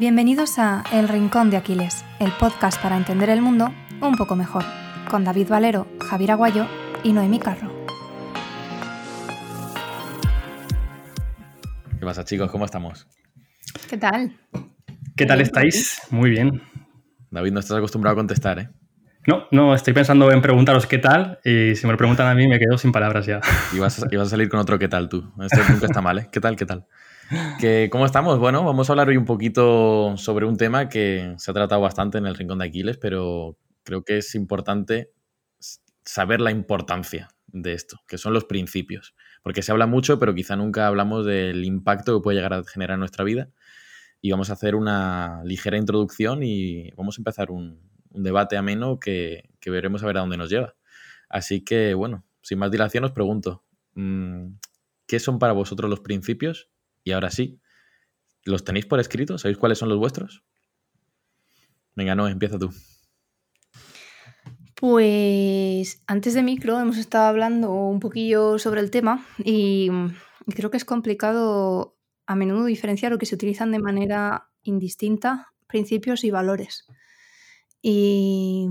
Bienvenidos a El Rincón de Aquiles, el podcast para entender el mundo un poco mejor, con David Valero, Javier Aguayo y Noemí Carro. ¿Qué pasa, chicos? ¿Cómo estamos? ¿Qué tal? ¿Qué tal estáis? Muy bien. David, no estás acostumbrado a contestar, ¿eh? No, no, estoy pensando en preguntaros qué tal y si me lo preguntan a mí me quedo sin palabras ya. Y vas a, salir con otro qué tal tú. Esto nunca está mal, ¿eh? ¿Qué tal, qué tal? ¿Cómo estamos? Bueno, vamos a hablar hoy un poquito sobre un tema que se ha tratado bastante en el Rincón de Aquiles, pero creo que es importante saber la importancia de esto, que son los principios. Porque se habla mucho, pero quizá nunca hablamos del impacto que puede llegar a generar en nuestra vida. Y vamos a hacer una ligera introducción y vamos a empezar un, un debate ameno que, veremos a ver a dónde nos lleva. Así que, bueno, sin más dilación os pregunto, mm, ¿qué son para vosotros los principios? Y ahora sí, ¿los tenéis por escrito? ¿Sabéis cuáles son los vuestros? Venga, no, empieza tú. Pues antes de micro hemos estado hablando un poquillo sobre el tema y creo que es complicado a menudo diferenciar o que se utilizan de manera indistinta principios y valores y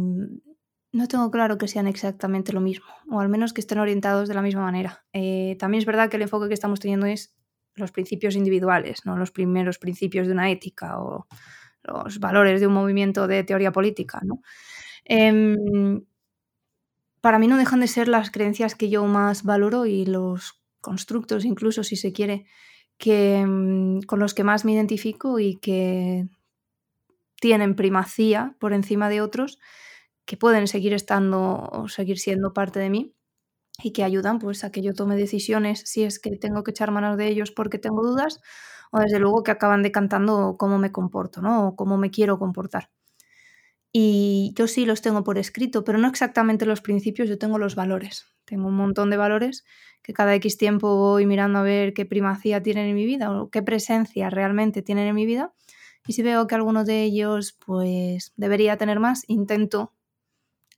no tengo claro que sean exactamente lo mismo, o al menos que estén orientados de la misma manera. Eh, también es verdad que el enfoque que estamos teniendo es los principios individuales, no los primeros principios de una ética o los valores de un movimiento de teoría política. Em, para mí no dejan de ser las creencias que yo más valoro y los constructos, incluso si se quiere, que, mm, con los que más me identifico y que tienen primacía por encima de otros que pueden seguir estando o seguir siendo parte de mí y que ayudan pues a que yo tome decisiones si es que tengo que echar manos de ellos porque tengo dudas o desde luego que acaban decantando cómo me comporto, ¿no? O cómo me quiero comportar. Y yo sí los tengo por escrito, pero no exactamente los principios, yo tengo los valores. Tengo un montón de valores que cada X tiempo voy mirando a ver qué primacía tienen en mi vida o qué presencia realmente tienen en mi vida y si veo que alguno de ellos pues debería tener más, intento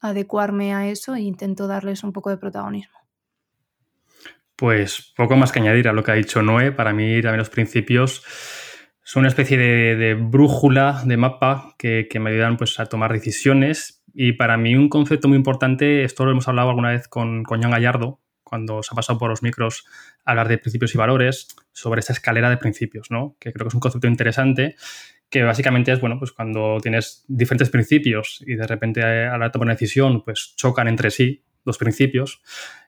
adecuarme a eso e intento darles un poco de protagonismo. Pues poco más que añadir a lo que ha dicho Noé. Para mí también los principios son una especie de, brújula, de mapa que, me ayudan pues, a tomar decisiones. Y para mí un concepto muy importante, esto lo hemos hablado alguna vez con, con Gallardo, cuando se ha pasado por los micros a hablar de principios y valores, sobre esta escalera de principios, ¿no? que creo que es un concepto interesante que básicamente es, bueno, pues cuando tienes diferentes principios y de repente a la hora de una decisión, pues chocan entre sí dos principios,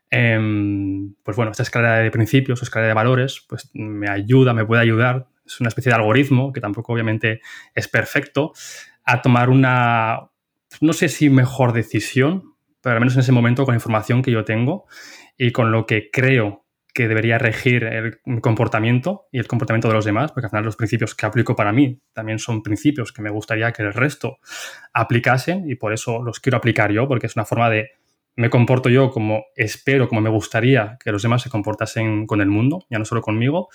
em, pues bueno, esta escalera de principios, escalera de valores, pues me ayuda, me puede ayudar, es una especie de algoritmo que tampoco obviamente es perfecto, a tomar una, no sé si mejor decisión, pero al menos en ese momento con la información que yo tengo y con lo que creo que debería regir el comportamiento y el comportamiento de los demás, porque al final los principios que aplico para mí también son principios que me gustaría que el resto aplicasen y por eso los quiero aplicar yo, porque es una forma de me comporto yo como espero, como me gustaría que los demás se comportasen con el mundo, ya no solo conmigo,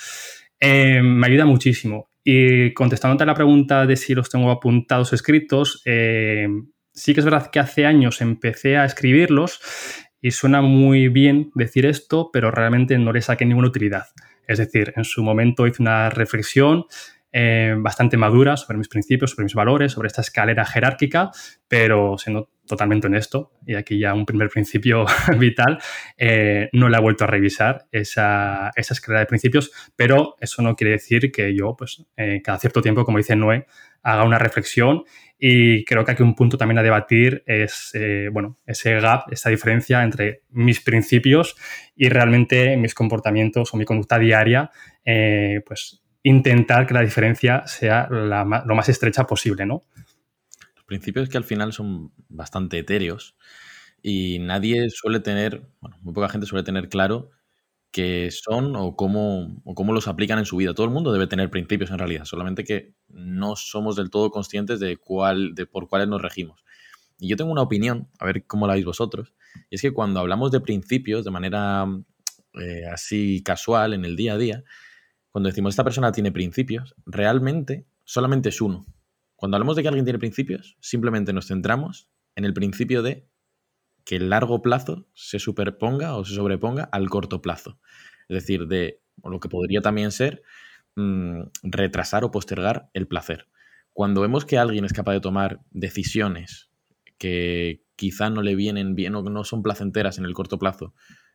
eh, me ayuda muchísimo. Y contestándote a la pregunta de si los tengo apuntados escritos, eh, sí que es verdad que hace años empecé a escribirlos y suena muy bien decir esto, pero realmente no le saqué ninguna utilidad. Es decir, en su momento hice una reflexión eh, bastante madura sobre mis principios, sobre mis valores, sobre esta escalera jerárquica, pero siendo totalmente honesto, y aquí ya un primer principio vital, eh, no la he vuelto a revisar esa, esa, escalera de principios, pero eso no quiere decir que yo, pues, eh, cada cierto tiempo, como dice Noé, haga una reflexión y creo que aquí un punto también a debatir es, eh, bueno, ese gap, esa diferencia entre mis principios y realmente mis comportamientos o mi conducta diaria, eh, pues intentar que la diferencia sea lo más estrecha posible, ¿no? Principios que al final son bastante etéreos y nadie suele tener, bueno, muy poca gente suele tener claro qué son o cómo, o cómo los aplican en su vida. Todo el mundo debe tener principios en realidad, solamente que no somos del todo conscientes de, cuál, de por cuáles nos regimos. Y yo tengo una opinión, a ver cómo la veis vosotros, y es que cuando hablamos de principios de manera eh, así casual en el día a día, cuando decimos esta persona tiene principios, realmente solamente es uno. Cuando hablamos de que alguien tiene principios, simplemente nos centramos en el principio de que el largo plazo se superponga o se sobreponga al corto plazo. Es decir, de lo que podría también ser mm, retrasar o postergar el placer. cuando vemos que alguien es capaz de tomar decisiones que quizá no le vienen bien o no son placenteras en el corto plazo,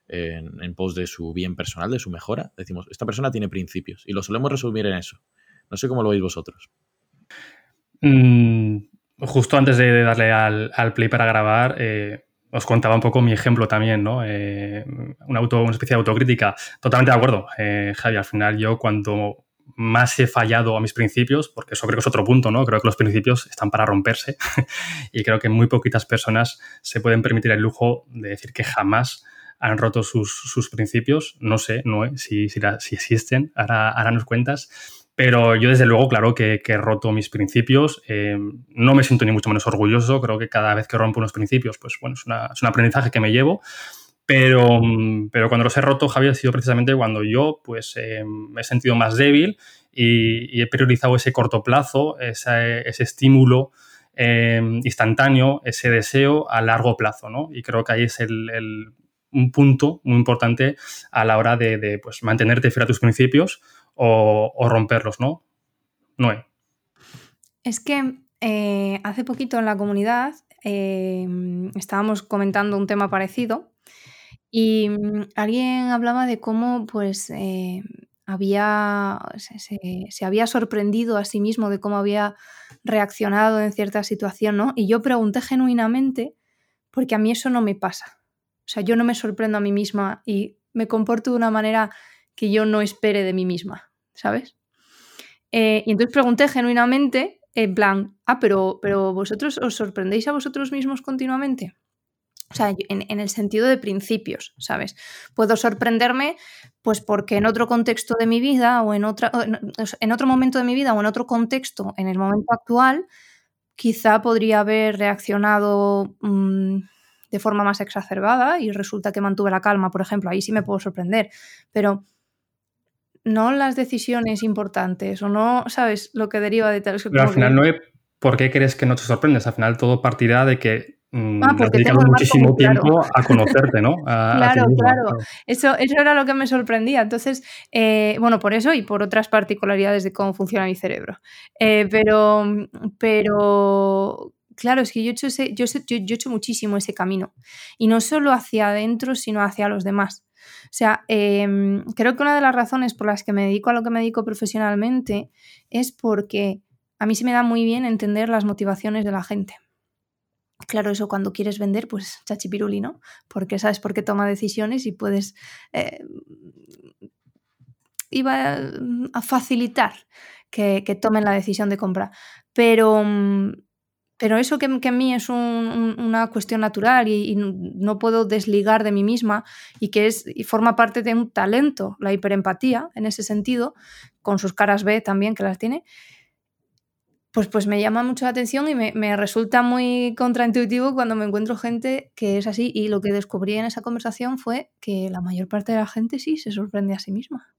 en, pos de su bien personal, de su mejora, decimos, esta persona tiene principios y lo solemos resumir en eso. No sé cómo lo veis vosotros. Mm, justo antes de darle al, play para grabar, eh, os contaba un poco mi ejemplo también, ¿no? Eh, una, auto, una especie de autocrítica. Totalmente de acuerdo, eh, Javi. Al final yo cuando más he fallado a mis principios, porque eso creo que es otro punto, ¿no? Creo que los principios están para romperse y creo que muy poquitas personas se pueden permitir el lujo de decir que jamás han roto sus, principios. No sé, no si, si, si existen, ahora, ahora, nos cuentas. Pero yo desde luego, claro que, he roto mis principios. Eh, no me siento ni mucho menos orgulloso. Creo que cada vez que rompo unos principios, pues bueno, es, un aprendizaje que me llevo. Pero, pero, cuando los he roto, Javier, ha sido precisamente cuando yo pues, eh, me he sentido más débil y, he priorizado ese corto plazo, ese, ese estímulo eh, instantáneo, ese deseo a largo plazo. ¿no? Y creo que ahí es el, un punto muy importante a la hora de, pues, mantenerte fiel a tus principios o, romperlos, ¿no? Noé. Es que eh, hace poquito en la comunidad eh, estábamos comentando un tema parecido y mm, alguien hablaba de cómo pues eh, había se, había sorprendido a sí mismo de cómo había reaccionado en cierta situación, ¿no? Y yo pregunté genuinamente porque a mí eso no me pasa. O sea, yo no me sorprendo a mí misma y me comporto de una manera que yo no espere de mí misma, ¿sabes? Eh, y entonces pregunté genuinamente, en plan, ah, pero, pero vosotros os sorprendéis a vosotros mismos continuamente. O sea, en, el sentido de principios, ¿sabes? Puedo sorprenderme, pues porque en otro contexto de mi vida o en, otra, en otro momento de mi vida o en otro contexto, en el momento actual, quizá podría haber reaccionado mm, de forma más exacerbada y resulta que mantuve la calma, por ejemplo, ahí sí me puedo sorprender, pero no las decisiones importantes o no, ¿sabes? Lo que deriva de tal. Pero al final, no ¿por qué crees que no te sorprendes? Al final todo partirá de que mm, ah, porque muchísimo tiempo a conocerte, ¿no? claro, claro. Eso, eso era lo que me sorprendía. Entonces, eh, bueno, por eso y por otras particularidades de cómo funciona mi cerebro. Eh, pero, pero, claro, es que yo he, hecho ese, yo, yo, yo he hecho muchísimo ese camino. Y no solo hacia adentro, sino hacia los demás. O sea, em, creo que una de las razones por las que me dedico a lo que me dedico profesionalmente es porque a mí se me da muy bien entender las motivaciones de la gente. Claro, eso cuando quieres vender, pues chachipiruli, ¿no? Porque sabes por qué toma decisiones y puedes... Eh, iba a facilitar que, que, tomen la decisión de compra. Pero mm, pero eso que, que a mí es una cuestión natural y, no puedo desligar de mí misma y que es, y forma parte de un talento, la hiperempatía en ese sentido, con sus caras B también que las tiene, pues, pues me llama mucho la atención y me, me, resulta muy contraintuitivo cuando me encuentro gente que es así. Y lo que descubrí en esa conversación fue que la mayor parte de la gente sí se sorprende a sí misma.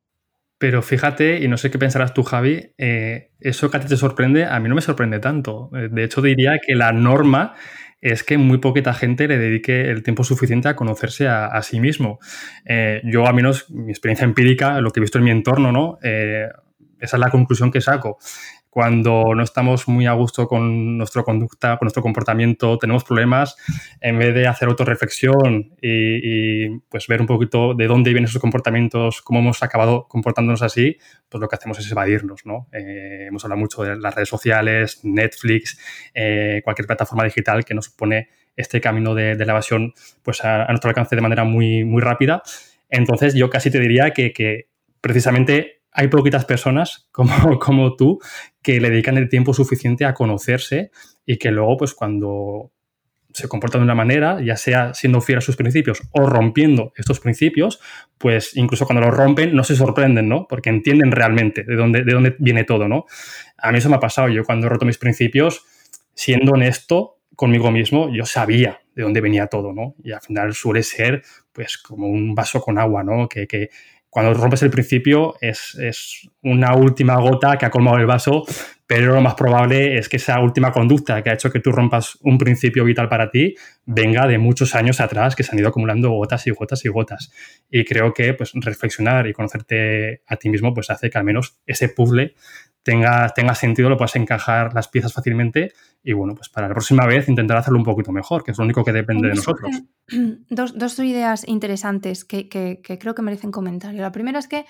Pero fíjate, y no sé qué pensarás tú, Javi, eh, eso que a ti te sorprende, a mí no me sorprende tanto. Eh, de hecho, diría que la norma es que muy poquita gente le dedique el tiempo suficiente a conocerse a, sí mismo. Eh, yo, al menos, mi experiencia empírica, lo que he visto en mi entorno, ¿no? esa es la conclusión que saco cuando no estamos muy a gusto con nuestra conducta, con nuestro comportamiento, tenemos problemas, en vez de hacer autorreflexión y, y pues ver un poquito de dónde vienen esos comportamientos, cómo hemos acabado comportándonos así, pues lo que hacemos es evadirnos, ¿no? Eh, hemos hablado mucho de las redes sociales, Netflix, eh, cualquier plataforma digital que nos pone este camino de, la evasión pues a, nuestro alcance de manera muy, muy rápida. Entonces yo casi te diría que, que precisamente hay poquitas personas como, como tú que le dedican el tiempo suficiente a conocerse y que luego, pues cuando se comportan de una manera, ya sea siendo fiel a sus principios o rompiendo estos principios, pues incluso cuando los rompen no se sorprenden, ¿no? Porque entienden realmente de dónde, de dónde viene todo, ¿no? A mí eso me ha pasado. Yo cuando he roto mis principios, siendo honesto conmigo mismo, yo sabía de dónde venía todo, ¿no? Y al final suele ser, pues, como un vaso con agua, ¿no? Que, que cuando rompes el principio es, una última gota que ha colmado el vaso, pero lo más probable es que esa última conducta que ha hecho que tú rompas un principio vital para ti venga de muchos años atrás que se han ido acumulando gotas y gotas y gotas. Y creo que pues, reflexionar y conocerte a ti mismo pues, hace que al menos ese puzzle tenga, tenga sentido, lo puedas encajar las piezas fácilmente y bueno, pues para la próxima vez intentar hacerlo un poquito mejor, que es lo único que depende de nosotros. Dos, dos ideas interesantes que, que, creo que merecen comentario. La primera es que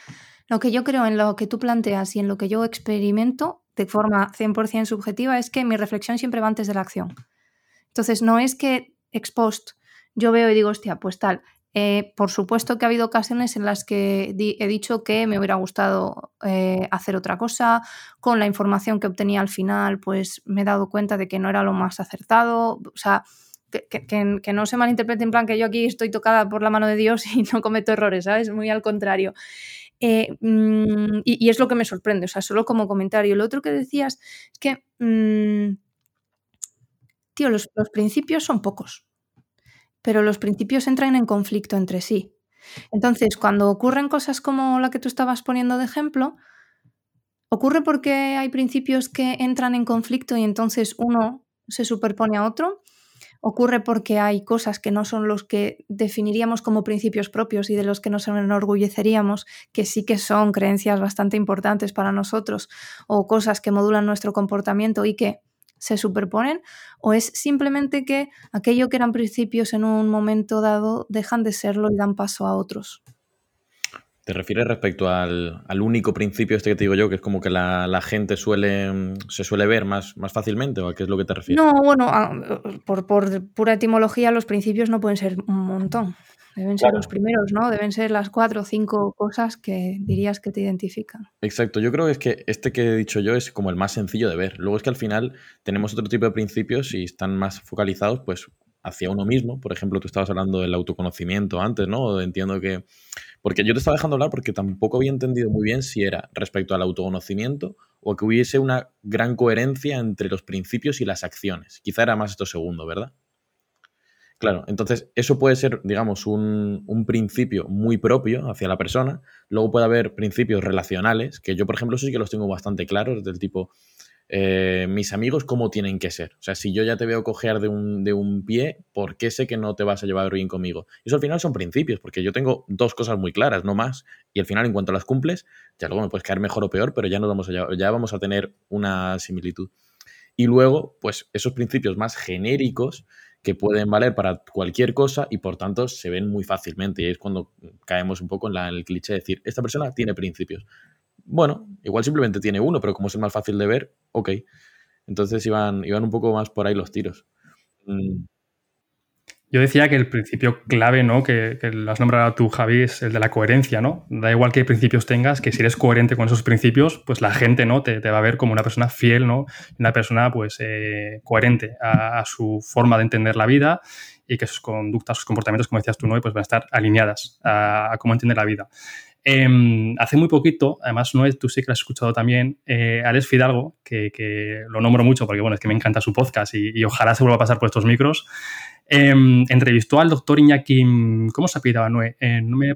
lo que yo creo en lo que tú planteas y en lo que yo experimento de forma 100% subjetiva es que mi reflexión siempre va antes de la acción. Entonces, no es que ex post yo veo y digo, hostia, pues tal, eh, por supuesto que ha habido ocasiones en las que he dicho que me hubiera gustado eh, hacer otra cosa. Con la información que obtenía al final, pues me he dado cuenta de que no era lo más acertado. O sea, que, no se malinterprete en plan que yo aquí estoy tocada por la mano de Dios y no cometo errores, ¿sabes? Muy al contrario. Eh, mm, y, es lo que me sorprende, o sea, solo como comentario. Lo otro que decías es que, mm, tío, los principios son pocos pero los principios entran en conflicto entre sí. Entonces, cuando ocurren cosas como la que tú estabas poniendo de ejemplo, ocurre porque hay principios que entran en conflicto y entonces uno se superpone a otro. Ocurre porque hay cosas que no son los que definiríamos como principios propios y de los que nos enorgulleceríamos, que sí que son creencias bastante importantes para nosotros, o cosas que modulan nuestro comportamiento y que se superponen o es simplemente que aquello que eran principios en un momento dado dejan de serlo y dan paso a otros. ¿Te refieres respecto al, único principio este que te digo yo, que es como que la, gente suele, se suele ver más, más fácilmente o a qué es lo que te refieres? No, bueno, por, por pura etimología los principios no pueden ser un montón. Deben ser los primeros, ¿no? Deben ser las cuatro o cinco cosas que dirías que te identifican. Exacto, yo creo que es que este que he dicho yo es como el más sencillo de ver. Luego es que al final tenemos otro tipo de principios y están más focalizados pues hacia uno mismo. Por ejemplo, tú estabas hablando del autoconocimiento antes, ¿no? Entiendo que... Porque yo te estaba dejando hablar porque tampoco había entendido muy bien si era respecto al autoconocimiento o que hubiese una gran coherencia entre los principios y las acciones. Quizá era más esto segundo, ¿verdad? Claro, entonces eso puede ser, digamos, un, principio muy propio hacia la persona. Luego puede haber principios relacionales, que yo, por ejemplo, sí que los tengo bastante claros, del tipo, eh, mis amigos, ¿cómo tienen que ser? O sea, si yo ya te veo cojear de un, de un pie, ¿por qué sé que no te vas a llevar bien conmigo? Eso al final son principios, porque yo tengo dos cosas muy claras, no más. Y al final, en cuanto las cumples, ya luego me puedes caer mejor o peor, pero ya, nos vamos a, ya vamos a tener una similitud. Y luego, pues esos principios más genéricos que pueden valer para cualquier cosa y por tanto se ven muy fácilmente. Y es cuando caemos un poco en, el cliché de decir, esta persona tiene principios. Bueno, igual simplemente tiene uno, pero como es más fácil de ver, ok. Entonces iban, iban un poco más por ahí los tiros. Mm. Yo decía que el principio clave, ¿no? Que, lo has nombrado tú, Javi, es el de la coherencia, ¿no? Da igual qué principios tengas, que si eres coherente con esos principios, pues la gente, ¿no? Te, va a ver como una persona fiel, ¿no? Una persona, pues, eh, coherente a, su forma de entender la vida y que sus conductas, sus comportamientos, como decías tú, ¿no? Pues van a estar alineadas a, cómo entiende la vida. Em, hace muy poquito, además, Noé, tú sí que lo has escuchado también, eh, Alex Fidalgo, que, lo nombro mucho porque, bueno, es que me encanta su podcast y, ojalá se vuelva a pasar por estos micros. Em, entrevistó al doctor Iñaki, ¿cómo se apellidaba? Noé? Eh, no, me,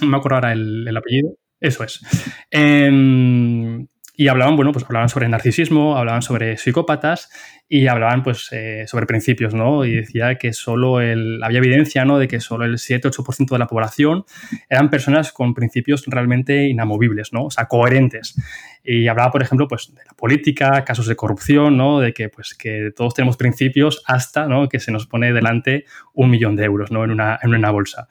no me acuerdo ahora el, el apellido. Eso es. Em, y hablaban, bueno, pues hablaban sobre narcisismo, hablaban sobre psicópatas y hablaban pues eh, sobre principios, ¿no? Y decía que solo el, había evidencia, ¿no? De que solo el 7-8% de la población eran personas con principios realmente inamovibles, ¿no? O sea, coherentes. Y hablaba, por ejemplo, pues de la política, casos de corrupción, ¿no? De que, pues, que todos tenemos principios hasta, ¿no? Que se nos pone delante un millón de euros, ¿no? En una, en una bolsa.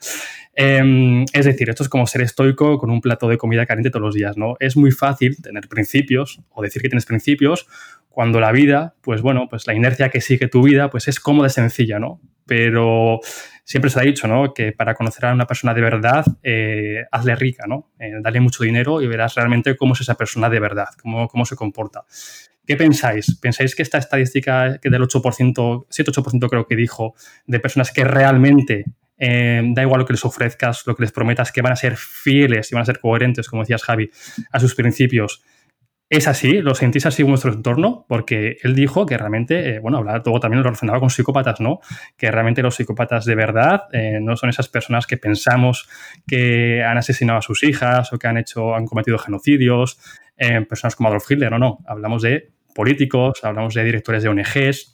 Em, es decir, esto es como ser estoico con un plato de comida caliente todos los días, ¿no? Es muy fácil tener principios o decir que tienes principios cuando la vida, pues bueno, pues la inercia que sigue tu vida, pues es cómoda y sencilla, ¿no? Pero siempre se ha dicho, ¿no? Que para conocer a una persona de verdad, eh, hazle rica, ¿no? Eh, dale mucho dinero y verás realmente cómo es esa persona de verdad, cómo, cómo se comporta. ¿Qué pensáis? ¿Pensáis que esta estadística que del 8%, 7-8% creo que dijo, de personas que realmente eh, da igual lo que les ofrezcas, lo que les prometas, que van a ser fieles y van a ser coherentes, como decías Javi, a sus principios. ¿Es así? ¿Lo sentís así en vuestro entorno? Porque él dijo que realmente, eh, bueno, hablaba todo también lo relacionaba con psicópatas, ¿no? Que realmente los psicópatas de verdad eh, no son esas personas que pensamos que han asesinado a sus hijas o que han hecho, han cometido genocidios, personas como Adolf Hitler, no, no. Hablamos de políticos, hablamos de directores de ONGs,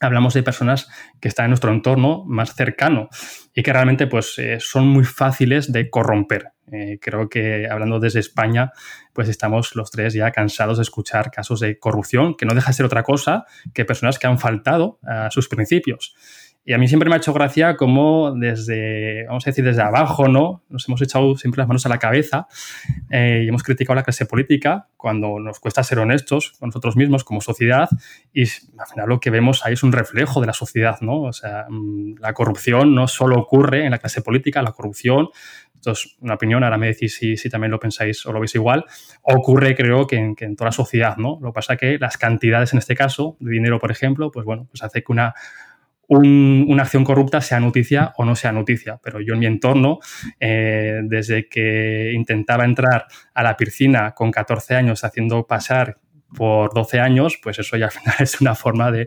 hablamos de personas que están en nuestro entorno más cercano y que realmente pues, eh, son muy fáciles de corromper. Eh, creo que hablando desde España, pues estamos los tres ya cansados de escuchar casos de corrupción, que no deja de ser otra cosa que personas que han faltado a sus principios. Y a mí siempre me ha hecho gracia cómo desde, vamos a decir, desde abajo, ¿no? Nos hemos echado siempre las manos a la cabeza eh, y hemos criticado la clase política cuando nos cuesta ser honestos con nosotros mismos como sociedad y al final lo que vemos ahí es un reflejo de la sociedad, ¿no? O sea, mm, la corrupción no solo ocurre en la clase política, la corrupción esto es una opinión, ahora me decís si, si, también lo pensáis o lo veis igual, ocurre creo que en, que en, toda la sociedad, ¿no? Lo que pasa es que las cantidades en este caso, de dinero, por ejemplo, pues bueno, pues hace que una una acción corrupta sea noticia o no sea noticia. Pero yo en mi entorno, eh, desde que intentaba entrar a la piscina con 14 años haciendo pasar por 12 años, pues eso ya al final es una forma de,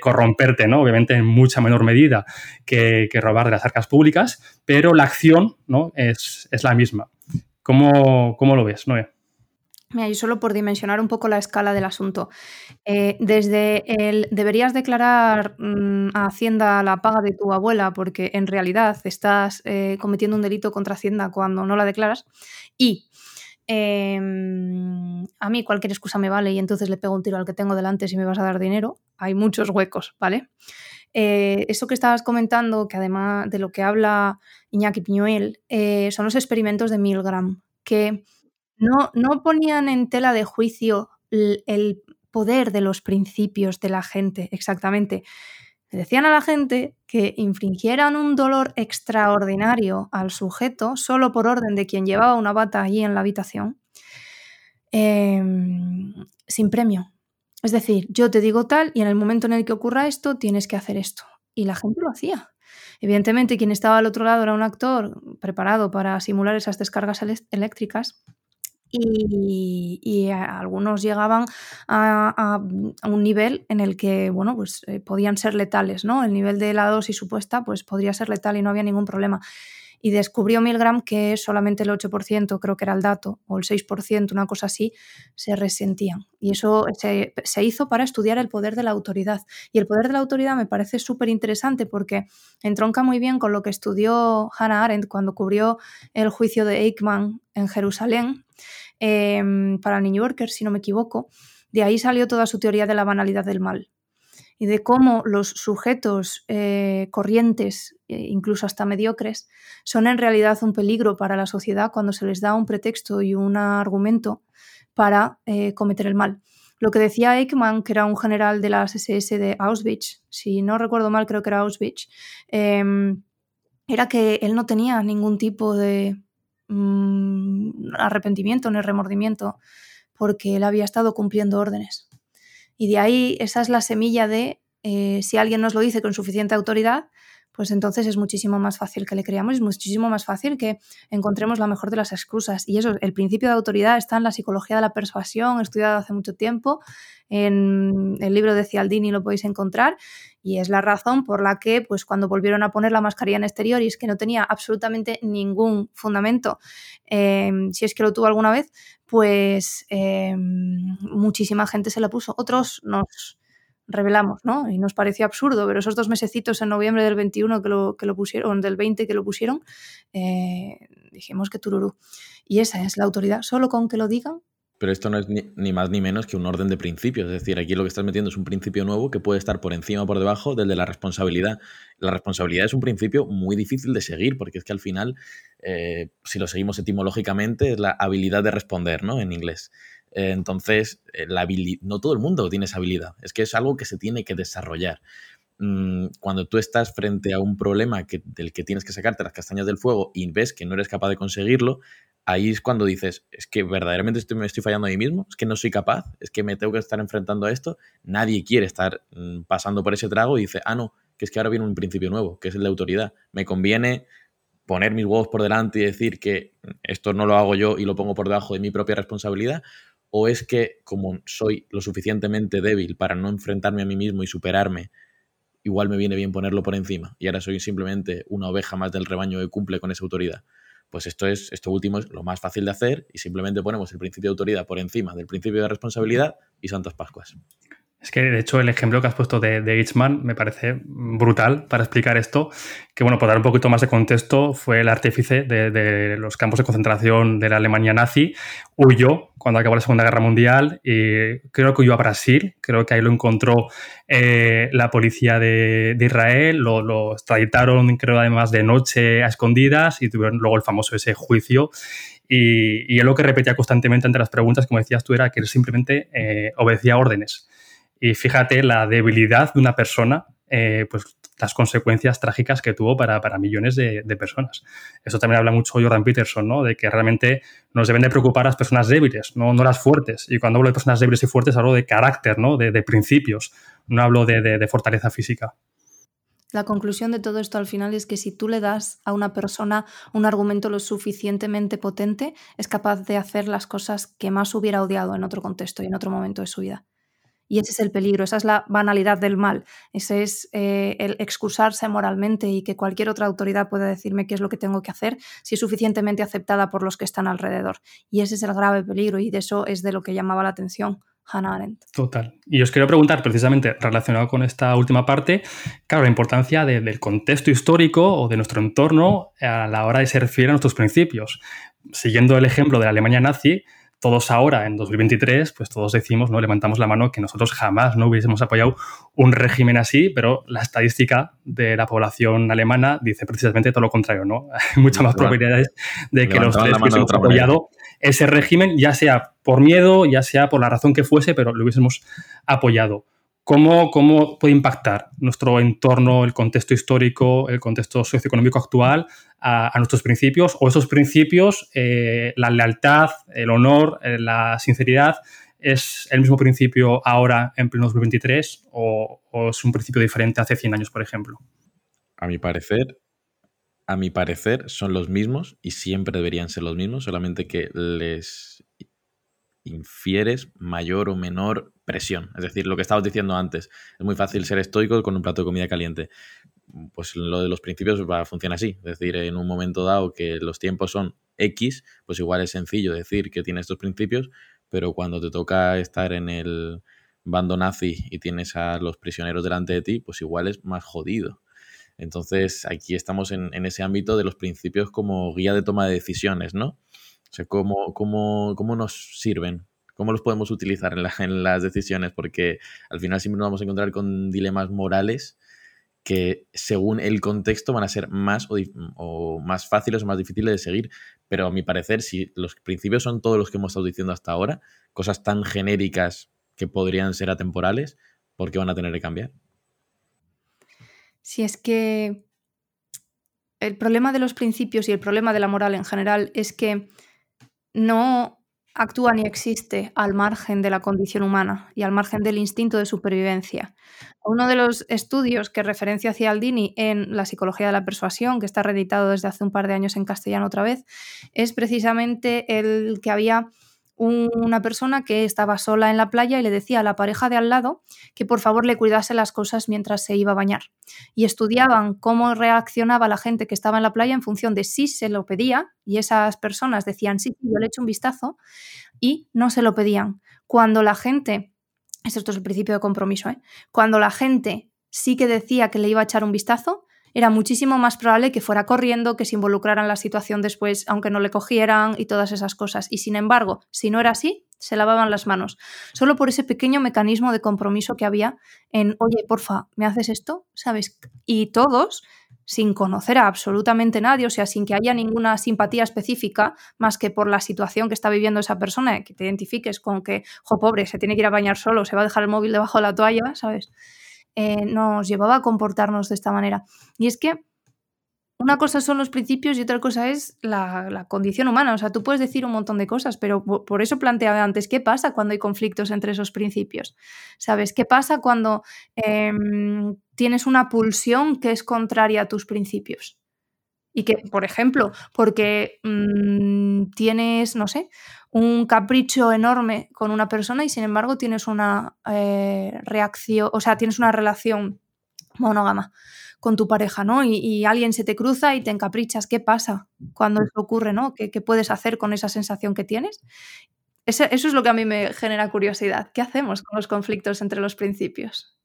corromperte, ¿no? Obviamente en mucha menor medida que, robar de las arcas públicas, pero la acción ¿no? es, es la misma. ¿Cómo, ¿Cómo, lo ves, Noé? Y solo por dimensionar un poco la escala del asunto. Eh, desde el deberías declarar mm, a Hacienda la paga de tu abuela porque en realidad estás eh, cometiendo un delito contra Hacienda cuando no la declaras. Y em, a mí cualquier excusa me vale y entonces le pego un tiro al que tengo delante si me vas a dar dinero. Hay muchos huecos, ¿vale? Eh, eso que estabas comentando, que además de lo que habla Iñaki Piñuel, son los experimentos de Milgram, que no, no ponían en tela de juicio el, poder de los principios de la gente, exactamente. decían a la gente que infringieran un dolor extraordinario al sujeto solo por orden de quien llevaba una bata allí en la habitación, em, sin premio. Es decir, yo te digo tal y en el momento en el que ocurra esto tienes que hacer esto. Y la gente lo hacía. Evidentemente, quien estaba al otro lado era un actor preparado para simular esas descargas eléctricas y, algunos llegaban a, un nivel en el que, bueno, pues eh, podían ser letales, ¿no? El nivel de la dosis supuesta, pues podría ser letal y no había ningún problema. Y descubrió Milgram que solamente el 8%, creo que era el dato, o el 6%, una cosa así, se resentían. Y eso se, se hizo para estudiar el poder de la autoridad. Y el poder de la autoridad me parece súper interesante porque entronca muy bien con lo que estudió Hannah Arendt cuando cubrió el juicio de Eichmann en Jerusalén Em, para New Yorker, si no me equivoco. De ahí salió toda su teoría de la banalidad del mal y de cómo los sujetos eh, corrientes, e incluso hasta mediocres, son en realidad un peligro para la sociedad cuando se les da un pretexto y un argumento para eh, cometer el mal. Lo que decía Eichmann, que era un general de las SS de Auschwitz, si no recuerdo mal, creo que era Auschwitz, em, era que él no tenía ningún tipo de Mm, arrepentimiento ni remordimiento porque él había estado cumpliendo órdenes. Y de ahí esa es la semilla de eh, si alguien nos lo dice con suficiente autoridad, pues entonces es muchísimo más fácil que le creamos, es muchísimo más fácil que encontremos la mejor de las excusas. Y eso, el principio de autoridad está en la psicología de la persuasión, estudiado hace mucho tiempo, en el libro de Cialdini lo podéis encontrar, y es la razón por la que, pues cuando volvieron a poner la mascarilla en exterior y es que no tenía absolutamente ningún fundamento, em, si es que lo tuvo alguna vez, pues em, muchísima gente se la puso. Otros nos revelamos, ¿no? Y nos pareció absurdo, pero esos dos mesecitos en noviembre del 21 que lo, que lo pusieron, del 20 que lo pusieron, eh, dijimos que tururú. Y esa es la autoridad, solo con que lo digan. Pero esto no es ni, más ni menos que un orden de principios. Es decir, aquí lo que estás metiendo es un principio nuevo que puede estar por encima o por debajo del de la responsabilidad. La responsabilidad es un principio muy difícil de seguir, porque es que al final, eh, si lo seguimos etimológicamente, es la habilidad de responder, ¿no? En inglés. Entonces, eh, la no todo el mundo tiene esa habilidad, es que es algo que se tiene que desarrollar. Mm, cuando tú estás frente a un problema del que tienes que sacarte las castañas del fuego y ves que no eres capaz de conseguirlo, ahí es cuando dices, es que verdaderamente estoy, me estoy fallando a mí mismo, es que no soy capaz, es que me tengo que estar enfrentando a esto, nadie quiere estar mm, pasando por ese trago y dice, ah, no, que es que ahora viene un principio nuevo, que es el de autoridad. Me conviene poner mis huevos por delante y decir que esto no lo hago yo y lo pongo por debajo de mi propia responsabilidad, ¿O es que como soy lo suficientemente débil para no enfrentarme a mí mismo y superarme, igual me viene bien ponerlo por encima y ahora soy simplemente una oveja más del rebaño que cumple con esa autoridad? Pues esto es esto último es lo más fácil de hacer y simplemente ponemos el principio de autoridad por encima del principio de responsabilidad y Santas Pascuas. Es que, de hecho, el ejemplo que has puesto de, de me parece brutal para explicar esto. Que, bueno, por dar un poquito más de contexto, fue el artífice de, los campos de concentración de la Alemania nazi. Huyó cuando acabó la Segunda Guerra Mundial y creo que huyó a Brasil. Creo que ahí lo encontró eh, la policía de, Israel. Lo, lo, extraditaron, creo, además de noche a escondidas y tuvieron luego el famoso ese juicio. Y, él lo que repetía constantemente entre las preguntas, como decías tú, era que él simplemente eh, obedecía órdenes y fíjate la debilidad de una persona, eh, pues las consecuencias trágicas que tuvo para, millones de, personas. Eso también habla mucho Jordan Peterson, ¿no? De que realmente nos deben de preocupar las personas débiles, no, no las fuertes. Y cuando hablo de personas débiles y fuertes, hablo de carácter, ¿no? De, principios, no hablo de fortaleza física. La conclusión de todo esto al final es que si tú le das a una persona un argumento lo suficientemente potente, es capaz de hacer las cosas que más hubiera odiado en otro contexto y en otro momento de su vida. Y ese es el peligro, esa es la banalidad del mal, ese es eh, el excusarse moralmente y que cualquier otra autoridad pueda decirme qué es lo que tengo que hacer si es suficientemente aceptada por los que están alrededor. Y ese es el grave peligro y de eso es de lo que llamaba la atención Hannah Arendt. Total. Y os quiero preguntar precisamente relacionado con esta última parte, claro, la importancia del contexto histórico o de nuestro entorno a la hora de ser fiel a nuestros principios. Siguiendo el ejemplo de la Alemania nazi, todos ahora, en 2023, pues todos decimos, ¿no? Levantamos la mano que nosotros jamás no hubiésemos apoyado un régimen así, pero la estadística de la población alemana dice precisamente todo lo contrario, ¿no? Hay muchas más probabilidades de que los tres hubiésemos apoyado ese régimen, ya sea por miedo, ya sea por la razón que fuese, pero lo hubiésemos apoyado. ¿Cómo, ¿Cómo, puede impactar nuestro entorno, el contexto histórico, el contexto socioeconómico actual a, nuestros principios? ¿O esos principios, eh, la lealtad, el honor, eh, la sinceridad, es el mismo principio ahora en pleno 2023 o, o, es un principio diferente hace 100 años, por ejemplo? A mi parecer, a mi parecer son los mismos y siempre deberían ser los mismos, solamente que les infieres mayor o menor presión. Es decir, lo que estabas diciendo antes, es muy fácil ser estoico con un plato de comida caliente. Pues lo de los principios va a funcionar así. Es decir, en un momento dado que los tiempos son X, pues igual es sencillo decir que tienes estos principios, pero cuando te toca estar en el bando nazi y tienes a los prisioneros delante de ti, pues igual es más jodido. Entonces, aquí estamos en, en ese ámbito de los principios como guía de toma de decisiones, ¿no? O sea, ¿cómo, cómo, cómo nos sirven? ¿Cómo los podemos utilizar en, las decisiones? Porque al final siempre nos vamos a encontrar con dilemas morales que según el contexto van a ser más o, más fáciles o más difíciles de seguir. Pero a mi parecer, si los principios son todos los que hemos estado diciendo hasta ahora, cosas tan genéricas que podrían ser atemporales, ¿por qué van a tener que cambiar? Si es que el problema de los principios y el problema de la moral en general es que no actúa ni existe al margen de la condición humana y al margen del instinto de supervivencia. Uno de los estudios que referencia Cialdini en la psicología de la persuasión, que está reeditado desde hace un par de años en castellano otra vez, es precisamente el que había una persona que estaba sola en la playa y le decía a la pareja de al lado que por favor le cuidase las cosas mientras se iba a bañar. Y estudiaban cómo reaccionaba la gente que estaba en la playa en función de si se lo pedía y esas personas decían sí, yo le echo un vistazo y no se lo pedían. Cuando la gente, esto es el principio de compromiso, ¿eh? cuando la gente sí que decía que le iba a echar un vistazo, era muchísimo más probable que fuera corriendo, que se involucrara en la situación después, aunque no le cogieran y todas esas cosas. Y sin embargo, si no era así, se lavaban las manos. Solo por ese pequeño mecanismo de compromiso que había en, oye, porfa, ¿me haces esto? ¿Sabes? Y todos, sin conocer a absolutamente nadie, o sea, sin que haya ninguna simpatía específica, más que por la situación que está viviendo esa persona, que te identifiques con que, jo, pobre, se tiene que ir a bañar solo, se va a dejar el móvil debajo de la toalla, ¿sabes? Eh, nos llevaba a comportarnos de esta manera. Y es que una cosa son los principios y otra cosa es la, condición humana. O sea, tú puedes decir un montón de cosas, pero por eso planteaba antes, ¿qué pasa cuando hay conflictos entre esos principios? ¿Sabes? ¿Qué pasa cuando em, tienes una pulsión que es contraria a tus principios? Y que, por ejemplo, porque mm, tienes, no sé, un capricho enorme con una persona y sin embargo tienes una eh, reacción, o sea, tienes una relación monógama con tu pareja, ¿no? Y, alguien se te cruza y te encaprichas. ¿Qué pasa cuando eso ocurre, ¿no? ¿Qué, puedes hacer con esa sensación que tienes? Eso, eso es lo que a mí me genera curiosidad. ¿Qué hacemos con los conflictos entre los principios?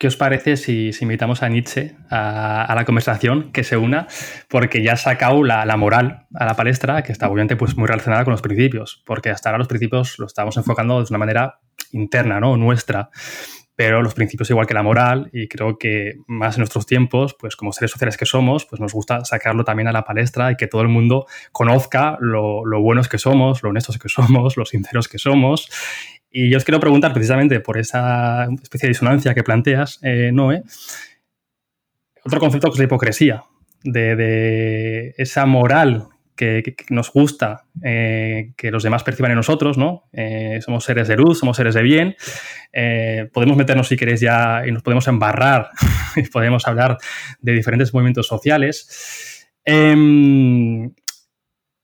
¿Qué os parece si, invitamos a Nietzsche a, la conversación, que se una? Porque ya ha sacado la, moral a la palestra, que está obviamente pues, muy relacionada con los principios, porque hasta ahora los principios los estamos enfocando de una manera interna, ¿no? Nuestra. Pero los principios, igual que la moral, y creo que más en nuestros tiempos, pues como seres sociales que somos, pues nos gusta sacarlo también a la palestra y que todo el mundo conozca lo, lo buenos que somos, lo honestos que somos, lo sinceros que somos. Y yo os quiero preguntar precisamente por esa especie de disonancia que planteas, eh, Noé, otro concepto que es la hipocresía, de, esa moral que, nos gusta eh, que los demás perciban en nosotros, ¿no? Eh, somos seres de luz, somos seres de bien. podemos meternos, si queréis, ya y nos podemos embarrar y podemos hablar de diferentes movimientos sociales.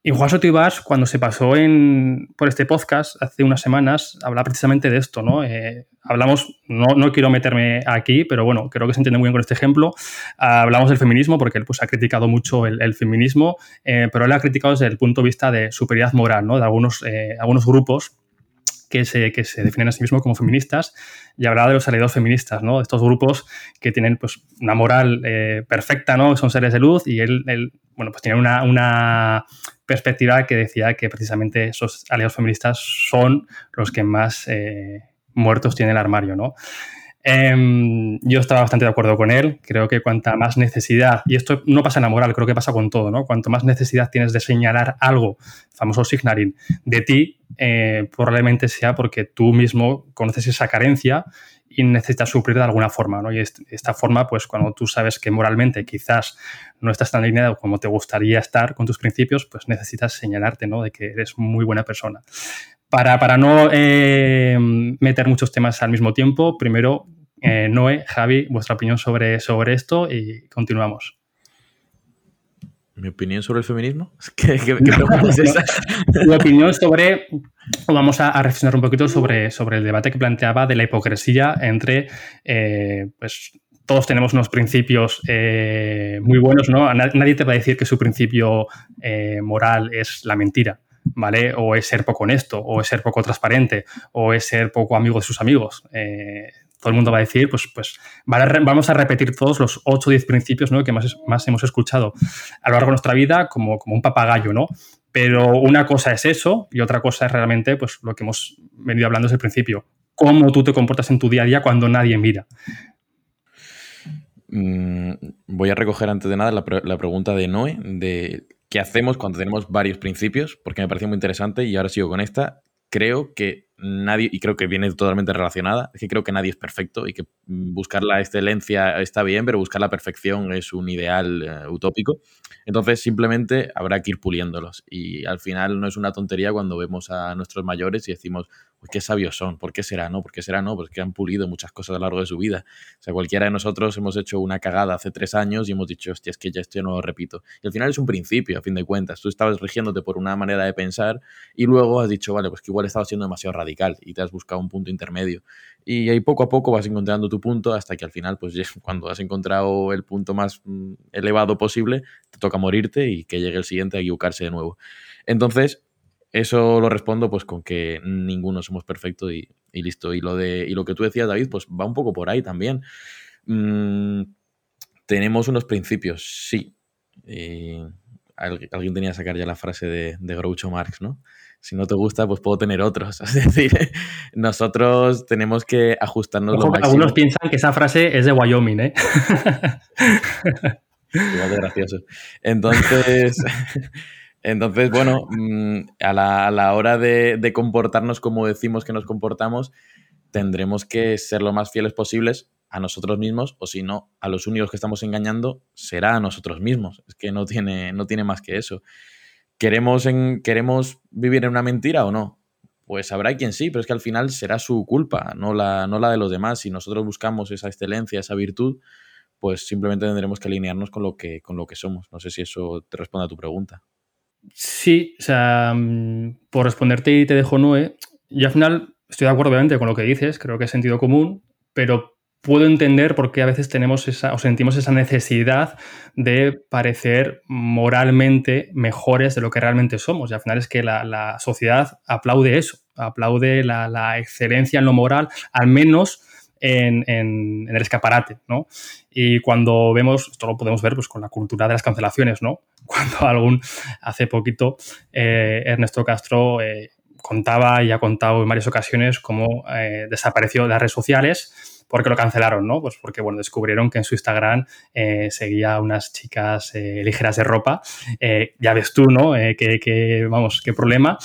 Y Juan Soto cuando se pasó en, por este podcast hace unas semanas, hablaba precisamente de esto, ¿no? Eh, hablamos, no, no, quiero meterme aquí, pero bueno, creo que se entiende muy bien con este ejemplo. hablamos del feminismo, porque él pues, ha criticado mucho el, feminismo, eh, pero él ha criticado desde el punto de vista de superioridad moral, ¿no? De algunos, eh, algunos grupos que se, que se, definen a sí mismos como feministas y hablaba de los aliados feministas, ¿no? Estos grupos que tienen pues, una moral perfecta, ¿no? Son seres de luz y él, él bueno, pues tiene una, una perspectiva que decía que precisamente esos aliados feministas son los que más eh, muertos tiene el armario, ¿no? Em, yo estaba bastante de acuerdo con él. Creo que cuanta más necesidad, y esto no pasa en la moral, creo que pasa con todo, ¿no? Cuanto más necesidad tienes de señalar algo, famoso signaling, de ti, eh, probablemente sea porque tú mismo conoces esa carencia y necesitas suplir de alguna forma, ¿no? Y esta forma, pues cuando tú sabes que moralmente quizás no estás tan alineado como te gustaría estar con tus principios, pues necesitas señalarte, ¿no? De que eres muy buena persona. Para, para no eh, meter muchos temas al mismo tiempo, primero, eh, Noé, Javi, vuestra opinión sobre, sobre esto y continuamos. ¿Mi opinión sobre el feminismo? ¿Qué, pregunta es esa? Mi opinión sobre. Vamos a, reflexionar un poquito sobre, sobre el debate que planteaba de la hipocresía entre. Eh, pues todos tenemos unos principios eh, muy buenos, ¿no? Nadie te va a decir que su principio eh, moral es la mentira. ¿Vale? O es ser poco honesto, o es ser poco transparente, o es ser poco amigo de sus amigos todo el mundo va a decir, pues, pues vamos a repetir todos los 8 o 10 principios ¿no? que más, más hemos escuchado a lo largo de nuestra vida como, como un papagayo, ¿no? Pero una cosa es eso y otra cosa es realmente pues, lo que hemos venido hablando desde el principio. Cómo tú te comportas en tu día a día cuando nadie mira. Mm, voy a recoger antes de nada la, la pregunta de Noé, de qué hacemos cuando tenemos varios principios, porque me pareció muy interesante y ahora sigo con esta. Creo que nadie, y creo que viene totalmente relacionada, es que creo que nadie es perfecto y que buscar la excelencia está bien, pero buscar la perfección es un ideal eh, utópico. Entonces simplemente habrá que ir puliéndolos. Y al final no es una tontería cuando vemos a nuestros mayores y decimos, pues qué sabios son, ¿por qué será? ¿No? ¿Por qué será? No, porque han pulido muchas cosas a lo largo de su vida. O sea, cualquiera de nosotros hemos hecho una cagada hace tres años y hemos dicho, hostia, es que ya esto no lo repito. Y al final es un principio, a fin de cuentas. Tú estabas rigiéndote por una manera de pensar y luego has dicho, vale, pues que igual estaba siendo demasiado radical y te has buscado un punto intermedio. Y ahí poco a poco vas encontrando tu punto hasta que al final, pues cuando has encontrado el punto más mm, elevado posible, te toca morirte y que llegue el siguiente a equivocarse de nuevo. Entonces, eso lo respondo pues con que ninguno somos perfectos y, listo. Y lo, de, y lo que tú decías, David, pues va un poco por ahí también. Mm, tenemos unos principios, sí. alguien tenía que sacar ya la frase de, de Groucho Marx, ¿no? Si no te gusta, pues puedo tener otros. Es decir, nosotros tenemos que ajustarnos lo máximo. Algunos piensan que esa frase es de Wyoming, ¿eh? Igual de gracioso. Entonces, entonces bueno, mm, a la, hora de, comportarnos como decimos que nos comportamos, tendremos que ser lo más fieles posibles a nosotros mismos, o si no, a los únicos que estamos engañando será a nosotros mismos. Es que no tiene, no tiene más que eso. ¿Queremos, ¿Queremos vivir en una mentira o no? Pues habrá quien sí, pero es que al final será su culpa, no la, no la de los demás. Si nosotros buscamos esa excelencia, esa virtud, pues simplemente tendremos que alinearnos con lo que, con lo que somos. No sé si eso te responde a tu pregunta. Sí, o sea, mm, por responderte y te dejo Noé, yo al final estoy de acuerdo obviamente con lo que dices, creo que es sentido común, pero puedo entender por qué a veces tenemos esa o sentimos esa necesidad de parecer moralmente mejores de lo que realmente somos. Y al final es que la, sociedad aplaude eso, aplaude la, excelencia en lo moral, al menos en, el escaparate, ¿no? Y cuando vemos, esto lo podemos ver pues, con la cultura de las cancelaciones, ¿no? Cuando algún, hace poquito, eh, Ernesto Castro eh, contaba y ha contado en varias ocasiones cómo eh, desapareció de las redes sociales porque lo cancelaron, ¿no? Pues porque, bueno, descubrieron que en su Instagram eh, seguía unas chicas eh, ligeras de ropa. Eh, ya ves tú, ¿no? que, vamos, qué problema.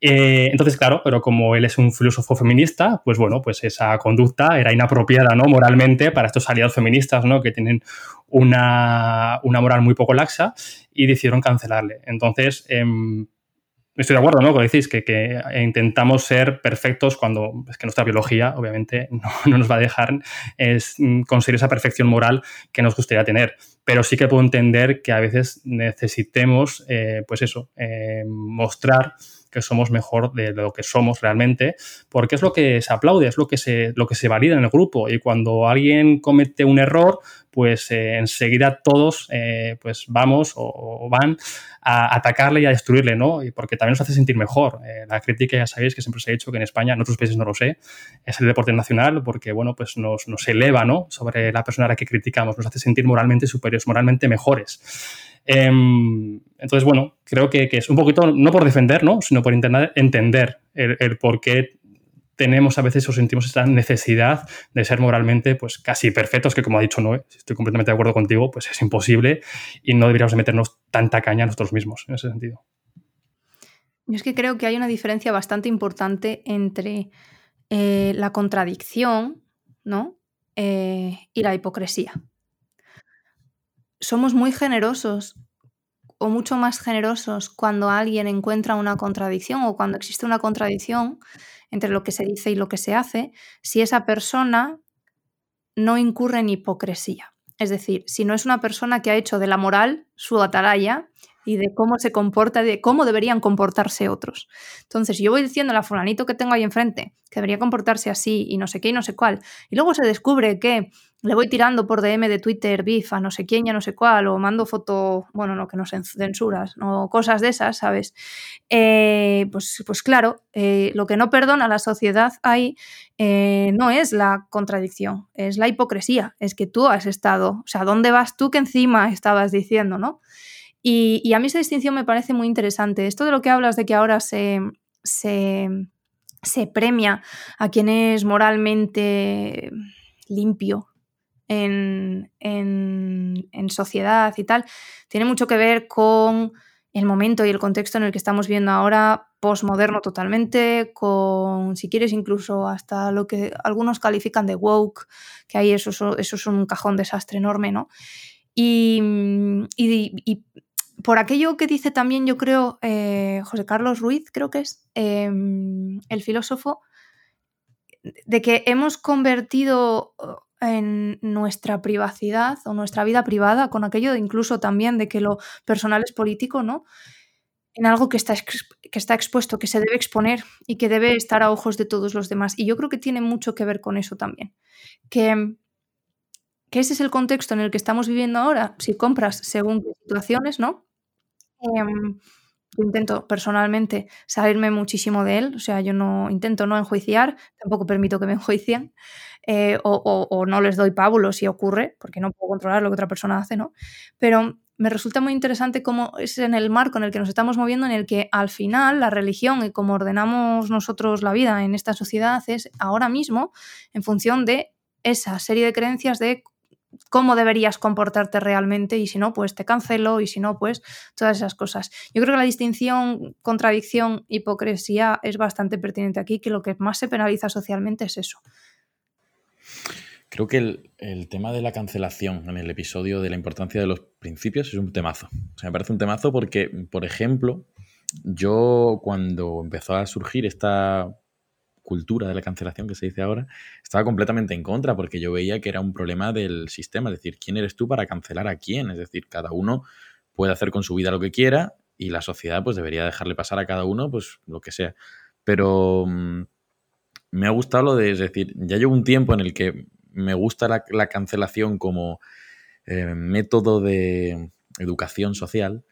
entonces, claro, pero como él es un filósofo feminista, pues bueno, pues esa conducta era inapropiada, ¿no? Moralmente para estos aliados feministas, ¿no? Que tienen una, una moral muy poco laxa y decidieron cancelarle. Entonces, em, Estoy de acuerdo, ¿no? Como decís, que, intentamos ser perfectos cuando es que nuestra biología, obviamente, no, nos va a dejar es, mm, conseguir esa perfección moral que nos gustaría tener. Pero sí que puedo entender que a veces necesitemos, eh, pues eso, eh, mostrar que somos mejor de lo que somos realmente, porque es lo que se aplaude, es lo que se, lo que se valida en el grupo. Y cuando alguien comete un error, pues eh, enseguida todos eh, pues vamos o, van a atacarle y a destruirle, ¿no? Y porque también nos hace sentir mejor. Eh, la crítica, ya sabéis que siempre se ha dicho que en España, en otros países no lo sé, es el deporte nacional porque, bueno, pues nos, nos eleva, ¿no? Sobre la persona a la que criticamos, nos hace sentir moralmente superiores, moralmente mejores. Em, entonces, bueno, creo que, es un poquito, no por defender, ¿no? sino por intentar entender el, por qué tenemos a veces o sentimos esta necesidad de ser moralmente pues casi perfectos, que como ha dicho Noé, estoy completamente de acuerdo contigo, pues es imposible y no deberíamos de meternos tanta caña nosotros mismos en ese sentido. Yo es que creo que hay una diferencia bastante importante entre eh, la contradicción ¿no? Eh, y la hipocresía somos muy generosos o mucho más generosos cuando alguien encuentra una contradicción o cuando existe una contradicción entre lo que se dice y lo que se hace, si esa persona no incurre en hipocresía. Es decir, si no es una persona que ha hecho de la moral su atalaya y de cómo se comporta, de cómo deberían comportarse otros. Entonces, yo voy diciendo a la fulanito que tengo ahí enfrente que debería comportarse así y no sé qué y no sé cuál, y luego se descubre que le voy tirando por DM de Twitter bif a no sé quién, ya no sé cuál, o mando foto, bueno, no, que no censuras, o cosas de esas, ¿sabes? Eh, pues, pues claro, eh, lo que no perdona la sociedad ahí eh, no es la contradicción, es la hipocresía, es que tú has estado, o sea, ¿dónde vas tú que encima estabas diciendo, ¿no? Y, a mí esa distinción me parece muy interesante. Esto de lo que hablas de que ahora se, se, se premia a quien es moralmente limpio, en, sociedad y tal, tiene mucho que ver con el momento y el contexto en el que estamos viendo ahora, postmoderno totalmente, con, si quieres, incluso hasta lo que algunos califican de woke, que ahí eso, eso es un cajón desastre enorme, ¿no? Y, por aquello que dice también, yo creo, eh, José Carlos Ruiz, creo que es, em, el filósofo, de que hemos convertido en nuestra privacidad o nuestra vida privada, con aquello incluso también de que lo personal es político, ¿no? En algo que está, que está expuesto, que se debe exponer y que debe estar a ojos de todos los demás. Y yo creo que tiene mucho que ver con eso también. Que, que ese es el contexto en el que estamos viviendo ahora. Si compras según situaciones, ¿no? Em, yo intento personalmente salirme muchísimo de él, o sea, yo no intento no enjuiciar, tampoco permito que me enjuicien, eh, o, no les doy pábulos si ocurre, porque no puedo controlar lo que otra persona hace, ¿no? Pero me resulta muy interesante cómo es en el marco en el que nos estamos moviendo, en el que al final la religión y cómo ordenamos nosotros la vida en esta sociedad es ahora mismo en función de esa serie de creencias de cómo deberías comportarte realmente y si no, pues te cancelo y si no, pues todas esas cosas. Yo creo que la distinción, contradicción, hipocresía es bastante pertinente aquí, que lo que más se penaliza socialmente es eso. Creo que el, tema de la cancelación en el episodio de la importancia de los principios es un temazo. O me parece un temazo porque, por ejemplo, yo cuando empezó a surgir esta cultura de la cancelación que se dice ahora, estaba completamente en contra porque yo veía que era un problema del sistema, es decir, ¿quién eres tú para cancelar a quién? Es decir, cada uno puede hacer con su vida lo que quiera y la sociedad pues debería dejarle pasar a cada uno pues lo que sea. Pero mm, me ha gustado lo de, es decir, ya llevo un tiempo en el que me gusta la, cancelación como eh, método de educación social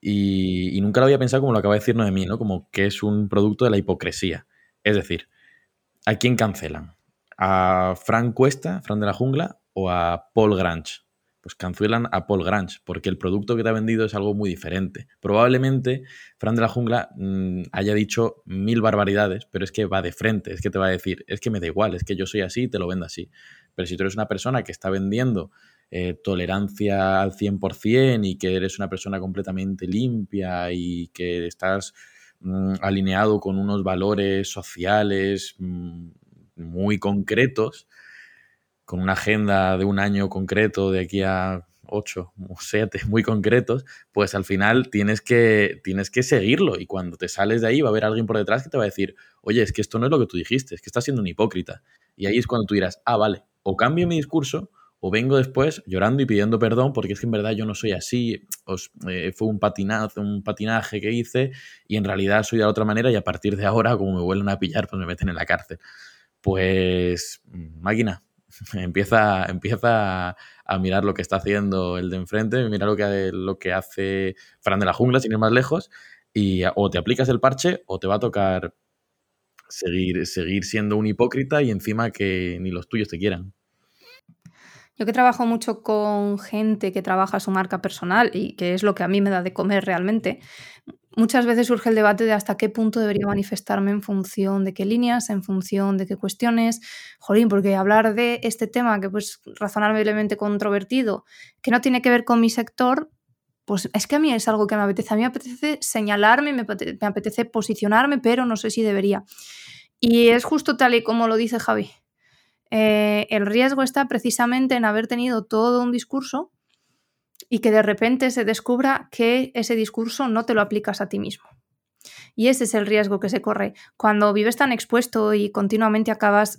y, nunca lo había pensado como lo acaba de decir Noemí, ¿no? Como que es un producto de la hipocresía. Es decir, ¿a quién cancelan? ¿A Frank Cuesta, Fran de la Jungla, o a Paul Grange? Pues cancelan a Paul Grange, porque el producto que te ha vendido es algo muy diferente. Probablemente Fran de la Jungla mm, haya dicho mil barbaridades, pero es que va de frente, es que te va a decir, es que me da igual, es que yo soy así y te lo vendo así. Pero si tú eres una persona que está vendiendo eh, tolerancia al 100% y que eres una persona completamente limpia y que estás mm, alineado con unos valores sociales mm, muy concretos, con una agenda de un año concreto de aquí a 8 o 7 muy concretos, pues al final tienes que, tienes que seguirlo y cuando te sales de ahí va a haber alguien por detrás que te va a decir, oye, es que esto no es lo que tú dijiste, es que estás siendo un hipócrita. Y ahí es cuando tú dirás, ah, vale, o cambio mi discurso o vengo después llorando y pidiendo perdón porque es que en verdad yo no soy así, os, eh, fue un patinazo, un patinaje que hice y en realidad soy de otra manera y a partir de ahora, como me vuelven a pillar, pues me meten en la cárcel. Pues, máquina, empieza, empieza a mirar lo que está haciendo el de enfrente, mira lo que, lo que hace Fran de la Jungla, sin ir más lejos, y o te aplicas el parche o te va a tocar seguir, seguir siendo un hipócrita y encima que ni los tuyos te quieran. Yo que trabajo mucho con gente que trabaja su marca personal y que es lo que a mí me da de comer realmente, muchas veces surge el debate de hasta qué punto debería manifestarme en función de qué líneas, en función de qué cuestiones. Jolín, porque hablar de este tema que pues razonablemente controvertido, que no tiene que ver con mi sector, pues es que a mí es algo que me apetece. A mí me apetece señalarme, me apetece posicionarme, pero no sé si debería. Y es justo tal y como lo dice Javi. Eh, el riesgo está precisamente en haber tenido todo un discurso y que de repente se descubra que ese discurso no te lo aplicas a ti mismo. Y ese es el riesgo que se corre. Cuando vives tan expuesto y continuamente acabas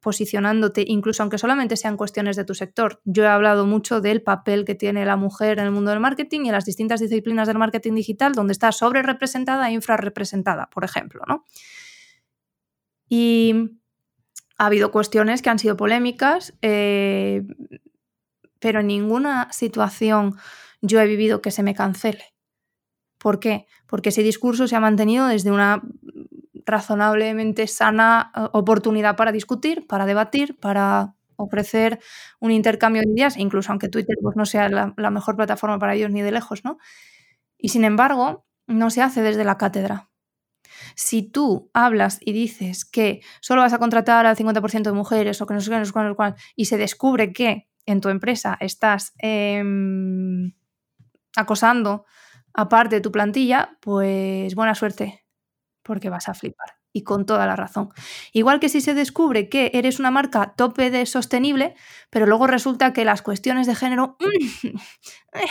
posicionándote, incluso aunque solamente sean cuestiones de tu sector. Yo he hablado mucho del papel que tiene la mujer en el mundo del marketing y en las distintas disciplinas del marketing digital, donde está sobre representada e infrarrepresentada, por ejemplo. ¿no? Y ha habido cuestiones que han sido polémicas, eh, pero en ninguna situación yo he vivido que se me cancele. ¿Por qué? Porque ese discurso se ha mantenido desde una razonablemente sana eh, oportunidad para discutir, para debatir, para ofrecer un intercambio de ideas, incluso aunque Twitter pues, no sea la, la, mejor plataforma para ellos ni de lejos, ¿no? Y sin embargo, no se hace desde la cátedra. Si tú hablas y dices que solo vas a contratar al 50% de mujeres o que no sé qué, no sé y se descubre que en tu empresa estás em, acosando aparte de tu plantilla, pues buena suerte, porque vas a flipar y con toda la razón. Igual que si se descubre que eres una marca tope de sostenible, pero luego resulta que las cuestiones de género, mm, eh,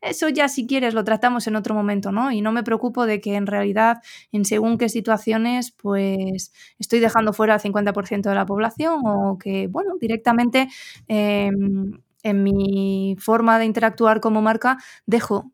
eso ya si quieres lo tratamos en otro momento, ¿no? Y no me preocupo de que en realidad en según qué situaciones pues estoy dejando fuera al 50% de la población o que, bueno, directamente em, en mi forma de interactuar como marca dejo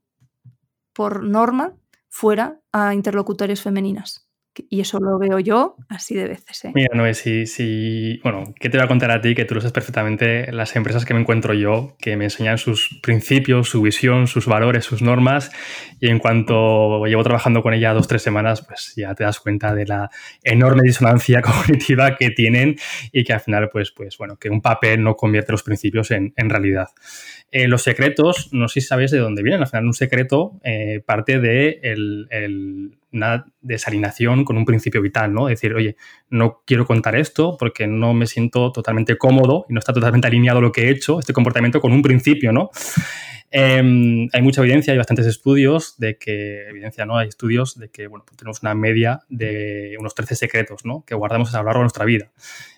por norma fuera a interlocutores femeninas. Y eso lo veo yo así de veces. ¿eh? Mira, Noé, si, si, bueno, ¿qué te voy a contar a ti? Que tú lo sabes perfectamente, las empresas que me encuentro yo, que me enseñan sus principios, su visión, sus valores, sus normas, y en cuanto llevo trabajando con ella dos, tres semanas, pues ya te das cuenta de la enorme disonancia cognitiva que tienen y que al final, pues, pues bueno, que un papel no convierte los principios en, en realidad. Eh, los secretos, no sé si sabes de dónde vienen. Al final, un secreto eh, parte de una desalinación con un principio vital, ¿no? decir, oye, no quiero contar esto porque no me siento totalmente cómodo y no está totalmente alineado lo que he hecho, este comportamiento con un principio, ¿no? Em, hay mucha evidencia, hay bastantes estudios de que, evidencia, ¿no? Hay estudios de que, bueno, pues tenemos una media de unos 13 secretos, ¿no? Que guardamos a lo largo de nuestra vida.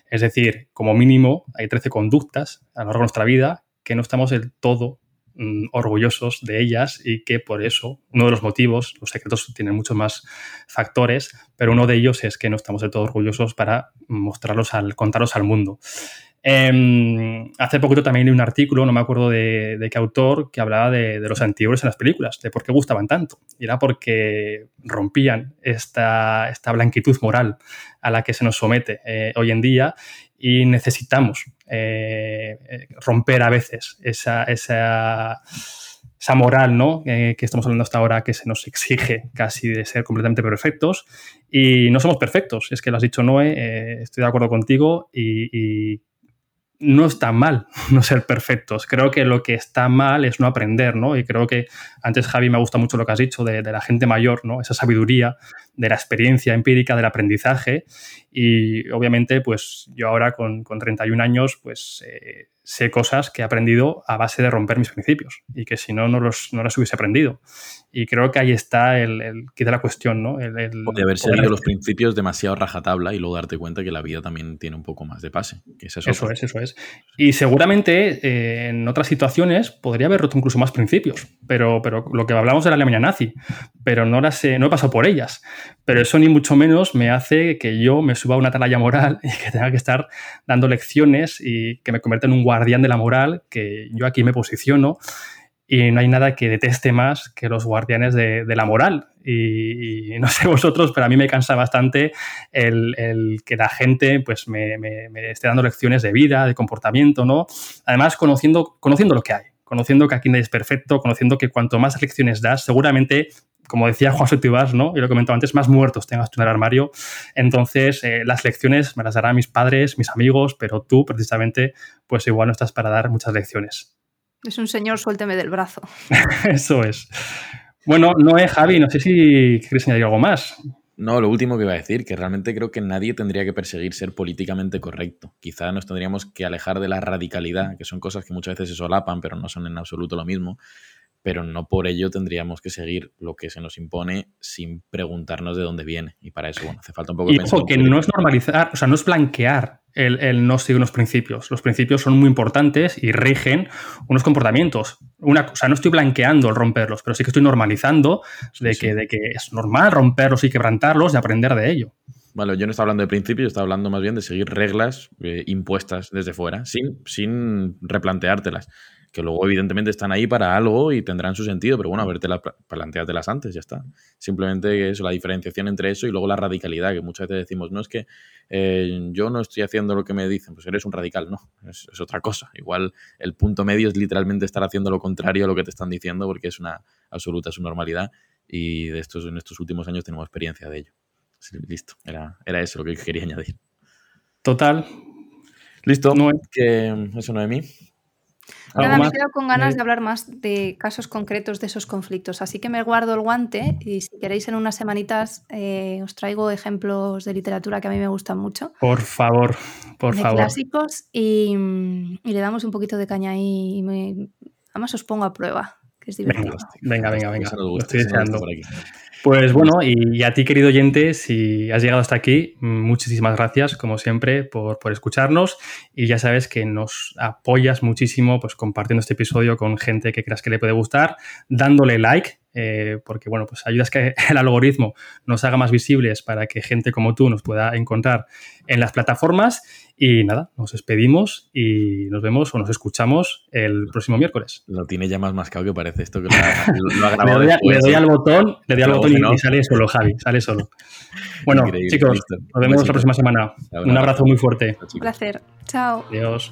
Es decir, como mínimo hay 13 conductas a lo largo de nuestra vida que no estamos del todo mm, orgullosos de ellas y que por eso, uno de los motivos, los secretos tienen muchos más factores, pero uno de ellos es que no estamos del todo orgullosos para mostrarlos al, contarlos al mundo. Em, hace poquito también leí un artículo, no me acuerdo de, qué autor, que hablaba de, los antiguos en las películas, de por qué gustaban tanto. Y era porque rompían esta, esta blanquitud moral a la que se nos somete eh, hoy en día y necesitamos eh, eh, romper a veces esa, esa, esa moral ¿no? que estamos hablando hasta ahora que se nos exige casi de ser completamente perfectos y no somos perfectos, es que lo has dicho Noé, estoy de acuerdo contigo y, y no está mal no ser perfectos. Creo que lo que está mal es no aprender, ¿no? Y creo que antes, Javi, me gusta mucho lo que has dicho de, la gente mayor, ¿no? Esa sabiduría de la experiencia empírica del aprendizaje. Y obviamente, pues yo ahora con, con 31 años, pues eh, sé cosas que he aprendido a base de romper mis principios y que si no, no los, no los hubiese aprendido. Y creo que ahí está el, el quizá la cuestión, ¿no? El, el de haber seguido los principios demasiado rajatabla y luego darte cuenta que la vida también tiene un poco más de pase. Que es eso, eso es, eso es. Y seguramente eh, en otras situaciones podría haber roto incluso más principios, pero, pero lo que hablamos de la Alemania nazi, pero no, las he, no he pasado por ellas. Pero eso ni mucho menos me hace que yo me suba a una atalaya moral y que tenga que estar dando lecciones y que me convierta en un guardián de la moral, que yo aquí me posiciono y no hay nada que deteste más que los guardianes de, la moral. Y, no sé vosotros, pero a mí me cansa bastante el, que la gente pues, me, esté dando lecciones de vida, de comportamiento, ¿no? Además, conociendo, conociendo lo que hay, conociendo que aquí nadie es perfecto, conociendo que cuanto más lecciones das, seguramente como decía Juan Sotibás, ¿no? Y lo comentaba antes, más muertos tengas tú en el armario. Entonces, eh, las lecciones me las darán mis padres, mis amigos, pero tú, precisamente, pues igual no estás para dar muchas lecciones. Es un señor, suélteme del brazo. Eso es. Bueno, no es Javi, no sé si quieres añadir algo más. No, lo último que iba a decir, que realmente creo que nadie tendría que perseguir ser políticamente correcto. Quizá nos tendríamos que alejar de la radicalidad, que son cosas que muchas veces se solapan, pero no son en absoluto lo mismo. Pero no por ello tendríamos que seguir lo que se nos impone sin preguntarnos de dónde viene. Y para eso, bueno, hace falta un poco de Y que no es normalizar, o sea, no es blanquear el, no seguir unos principios. Los principios son muy importantes y rigen unos comportamientos. Una, o sea, no estoy blanqueando el romperlos, pero sí que estoy normalizando de, Que, de que es normal romperlos y quebrantarlos y aprender de ello. Vale, yo no estaba hablando de principios, estaba hablando más bien de seguir reglas eh, impuestas desde fuera, sin, sin replanteártelas que luego evidentemente están ahí para algo y tendrán su sentido, pero bueno, planteártelas antes, ya está. Simplemente eso, la diferenciación entre eso y luego la radicalidad, que muchas veces decimos, no es que eh, yo no estoy haciendo lo que me dicen, pues eres un radical, no, es, otra cosa. Igual el punto medio es literalmente estar haciendo lo contrario a lo que te están diciendo porque es una absoluta su normalidad y de estos, en estos últimos años tenemos experiencia de ello. listo, era, era eso lo que quería añadir. Total. Listo, no, que eso no mí. Nada, me quedo con ganas de hablar más de casos concretos de esos conflictos, así que me guardo el guante y si queréis en unas semanitas eh, os traigo ejemplos de literatura que a mí me gustan mucho. Por favor, por de favor. Clásicos y, le damos un poquito de caña ahí y me, además os pongo a prueba, que es divertido. Venga, venga, venga. Lo estoy deseando. Pues bueno, y, a ti, querido oyente, si has llegado hasta aquí, muchísimas gracias, como siempre, por, por, escucharnos. Y ya sabes que nos apoyas muchísimo pues, compartiendo este episodio con gente que creas que le puede gustar, dándole like, eh, porque bueno, pues ayudas que el algoritmo nos haga más visibles para que gente como tú nos pueda encontrar en las plataformas. Y nada, nos despedimos y nos vemos o nos escuchamos el próximo miércoles. Lo tiene ya más mascado que parece esto que lo ha, grabado. le, doy, al botón, le doy al botón y, sale solo, Javi, sale solo. Bueno, chicos, nos vemos la próxima semana. Un abrazo muy fuerte. Un placer. Chao. Adiós.